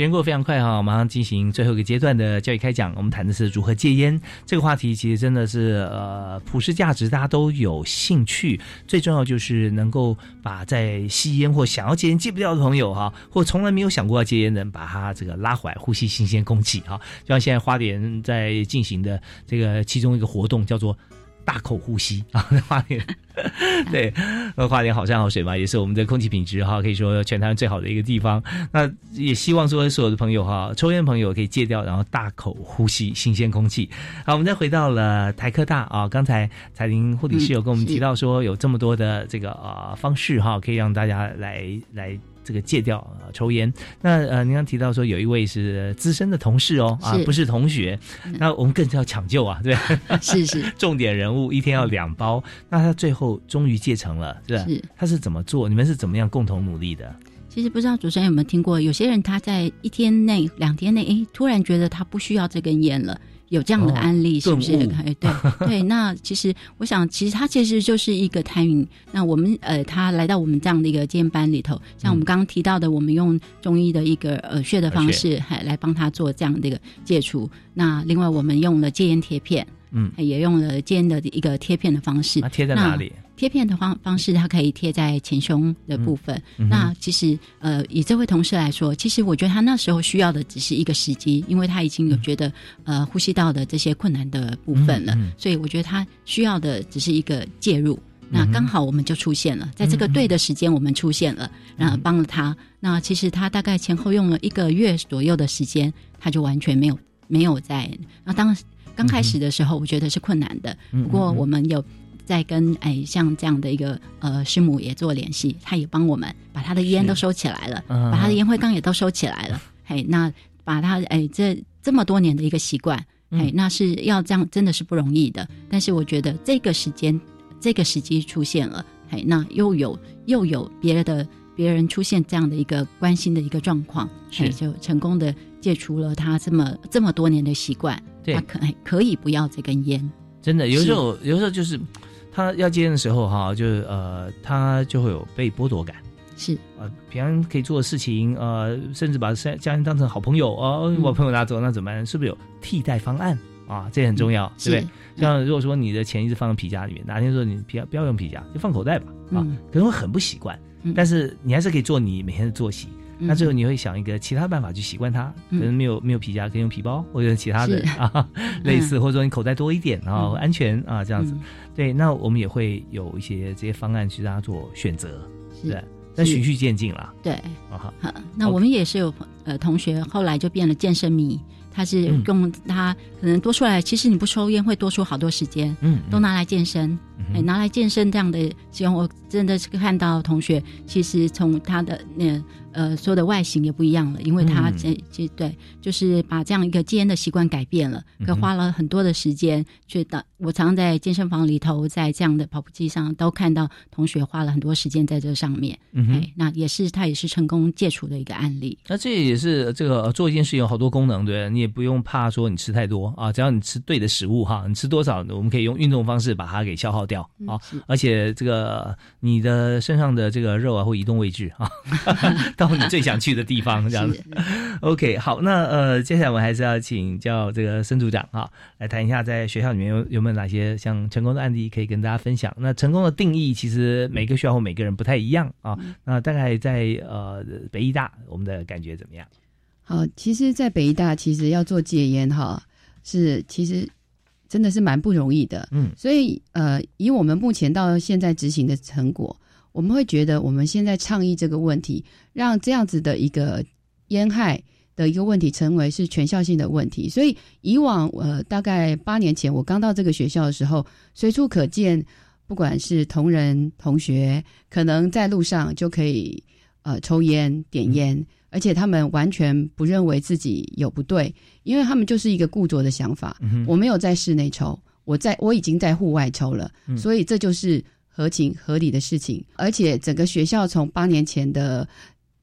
时间过得非常快哈，马上进行最后一个阶段的教育开讲。我们谈的是如何戒烟这个话题，其实真的是呃普世价值，大家都有兴趣。最重要就是能够把在吸烟或想要戒烟戒不掉的朋友哈，或从来没有想过要戒烟的人，把他这个拉回来，呼吸新鲜空气哈。就像现在花莲在进行的这个其中一个活动叫做。大口呼吸 啊，花莲 对，那，花莲好山好水嘛，也是我们的空气品质哈，可以说全台湾最好的一个地方。那也希望说所有的朋友哈，抽烟朋友可以戒掉，然后大口呼吸新鲜空气。好，我们再回到了台科大啊，刚才彩玲护理师有跟我们提到说，有这么多的这个呃方式哈，可以让大家来来。这个戒掉、呃、抽烟，那呃，您刚提到说有一位是资深的同事哦，啊，不是同学，那我们更是要抢救啊，对，是是 重点人物，一天要两包，那他最后终于戒成了，是吧？是他是怎么做？你们是怎么样共同努力的？其实不知道主持人有没有听过，有些人他在一天内、两天内，哎，突然觉得他不需要这根烟了。有这样的案例，哦是不是？对 对。那其实我想，其实他其实就是一个 timing。那我们呃，他来到我们这样的一个戒烟班里头，像我们刚刚提到的，我们用中医的一个耳穴的方式，还来帮他做这样的一个戒除。那另外，我们用了戒烟贴片，嗯，也用了肩的一个贴片的方式。那贴在哪里？贴片的方方式，它可以贴在前胸的部分。嗯嗯、那其实，呃，以这位同事来说，其实我觉得他那时候需要的只是一个时机，因为他已经有觉得，呃，呼吸道的这些困难的部分了，所以我觉得他需要的只是一个介入。那刚好我们就出现了，在这个对的时间，我们出现了，然后帮了他。那其实他大概前后用了一个月左右的时间，他就完全没有没有在。那当刚开始的时候，我觉得是困难的。嗯不过我们有在跟哎像这样的一个呃师母也做联系，他也帮我们把他的烟都收起来了，嗯把他的烟灰缸也都收起来了。嘿，那把他哎这这么多年的一个习惯，嗯。哎，那是要这样真的是不容易的。但是我觉得这个时间这个时机出现了，嘿，那又有又有别的别人出现这样的一个关心的一个状况，是。嘿就成功的戒除了他这么这么多年的习惯，对他可可以不要这根烟，真的，有时候有时候就是他要戒烟的时候哈，就是呃，他就会有被剥夺感。是呃，平常可以做的事情，呃，甚至把家家人当成好朋友哦，嗯我朋友拿走那怎么办？是不是有替代方案啊？这也很重要，对不对是？像如果说你的钱一直放在皮夹里面，哪天说你皮夹不要用皮夹，就放口袋吧，啊，嗯可能会很不习惯，嗯但是你还是可以做你每天的作息。嗯。那最后你会想一个其他办法去习惯它，可嗯能没有没有皮夹，可以用皮包或者其他的啊，类似，或者说你口袋多一点啊，嗯。安全啊这样子。嗯。对，那我们也会有一些这些方案去让他做选择，是。对，但循序渐进啦。对。啊，好，那我们也是有呃同学后来就变了健身迷，他是嗯用他可能多出来，其实你不抽烟会多出好多时间，嗯，都拿来健身，嗯哎，拿来健身这样的希望，我真的是看到同学其实从他的那呃说的外形也不一样了，因为他嗯。这这对就是把这样一个戒烟的习惯改变了，可花了很多的时间去到我常在健身房里头，在这样的跑步机上都看到同学花了很多时间在这上面，嗯那也是他也是成功戒除的一个案例。那这也是这个呃做一件事情有好多功能，对你也不用怕说你吃太多啊，只要你吃对的食物哈，你吃多少，我们可以用运动方式把它给消耗掉啊，而且这个你的身上的这个肉啊会移动位置啊，到你最想去的地方这样子。OK，好，那呃，接下来我们还是要请教这个孙组长啊，来谈一下在学校里面有有没有哪些像成功的案例可以跟大家分享。那成功的定义其实每个学校或每个人不太一样啊。那大概在呃北医大，我们的感觉怎么样？好，其实，在北医大，其实要做戒烟哈，是其实真的是蛮不容易的。嗯，所以呃，以我们目前到现在执行的成果，我们会觉得我们现在倡议这个问题，让这样子的一个烟害的一个问题成为是全校性的问题。所以以往呃，大概八年前我刚到这个学校的时候，随处可见，不管是同仁同学，可能在路上就可以呃抽烟点烟。而且他们完全不认为自己有不对，因为他们就是一个固着的想法。嗯我没有在室内抽，我在我已经在户外抽了，嗯所以这就是合情合理的事情。而且整个学校从八年前的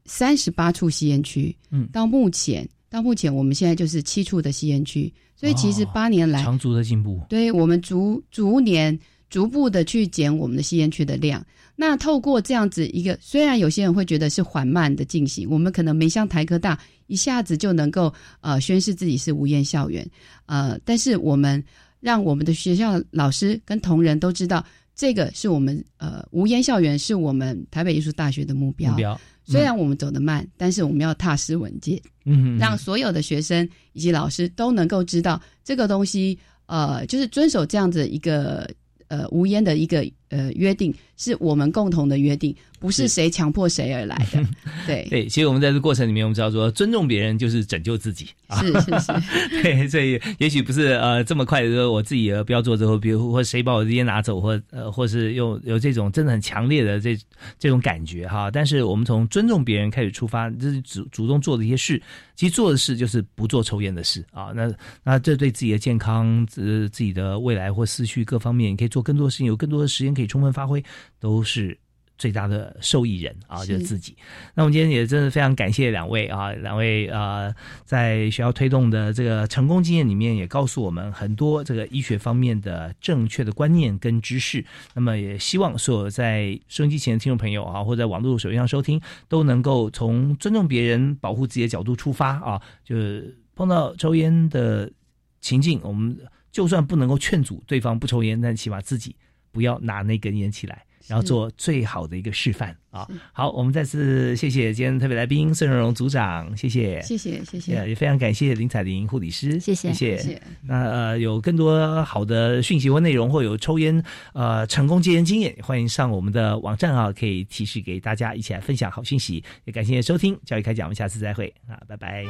三十八处吸烟区，嗯，到目前到目前我们现在就是七处的吸烟区，所以其实哦八年来、长足的进步。对我们逐逐年逐步的去减我们的吸烟区的量。那透过这样子一个，虽然有些人会觉得是缓慢的进行，我们可能没像台科大一下子就能够呃宣示自己是无烟校园，呃，但是我们让我们的学校老师跟同仁都知道，这个是我们呃无烟校园是我们台北艺术大学的目标。目标。虽然我们走得慢，但是我们要踏实稳健，嗯，让所有的学生以及老师都能够知道这个东西，呃，就是遵守这样子一个呃无烟的一个呃约定，是我们共同的约定，不是是谁强迫谁而来的。对，对，其实我们在这过程里面，我们知道说尊重别人就是拯救自己啊。是是是，对，所以也许不是呃这么快的说我自己呃不要做之后，比如或谁把我的烟拿走，或呃或是有有这种真的很强烈的这这种感觉哈。但是我们从尊重别人开始出发，这是主主动做的一些事。其实做的事就是不做抽烟的事啊。那那这对自己的健康、自自己的未来或思绪各方面，你可以做更多的事情，有更多的时间可以充分发挥，都是。最大的受益人啊，就是自己。那我们今天也真的非常感谢两位啊，两位呃，在学校推动的这个成功经验里面，也告诉我们很多这个医学方面的正确的观念跟知识。那么也希望所有在收音机前的听众朋友啊，或者在网络手机上收听，都能够从尊重别人、保护自己的角度出发啊，就是碰到抽烟的情境，我们就算不能够劝阻对方不抽烟，但起码自己不要拿那根烟起来。然后做最好的一个示范啊！好，我们再次谢谢今天特别来宾孙荣荣组长，谢谢，谢谢谢谢，也非常感谢林彩玲护理师，谢谢谢谢。那呃，有更多好的讯息或内容，或有抽烟呃成功戒烟经验，欢迎上我们的网站啊，可以提示给大家一起来分享好讯息。也感谢收听教育开讲，我们下次再会啊，拜拜。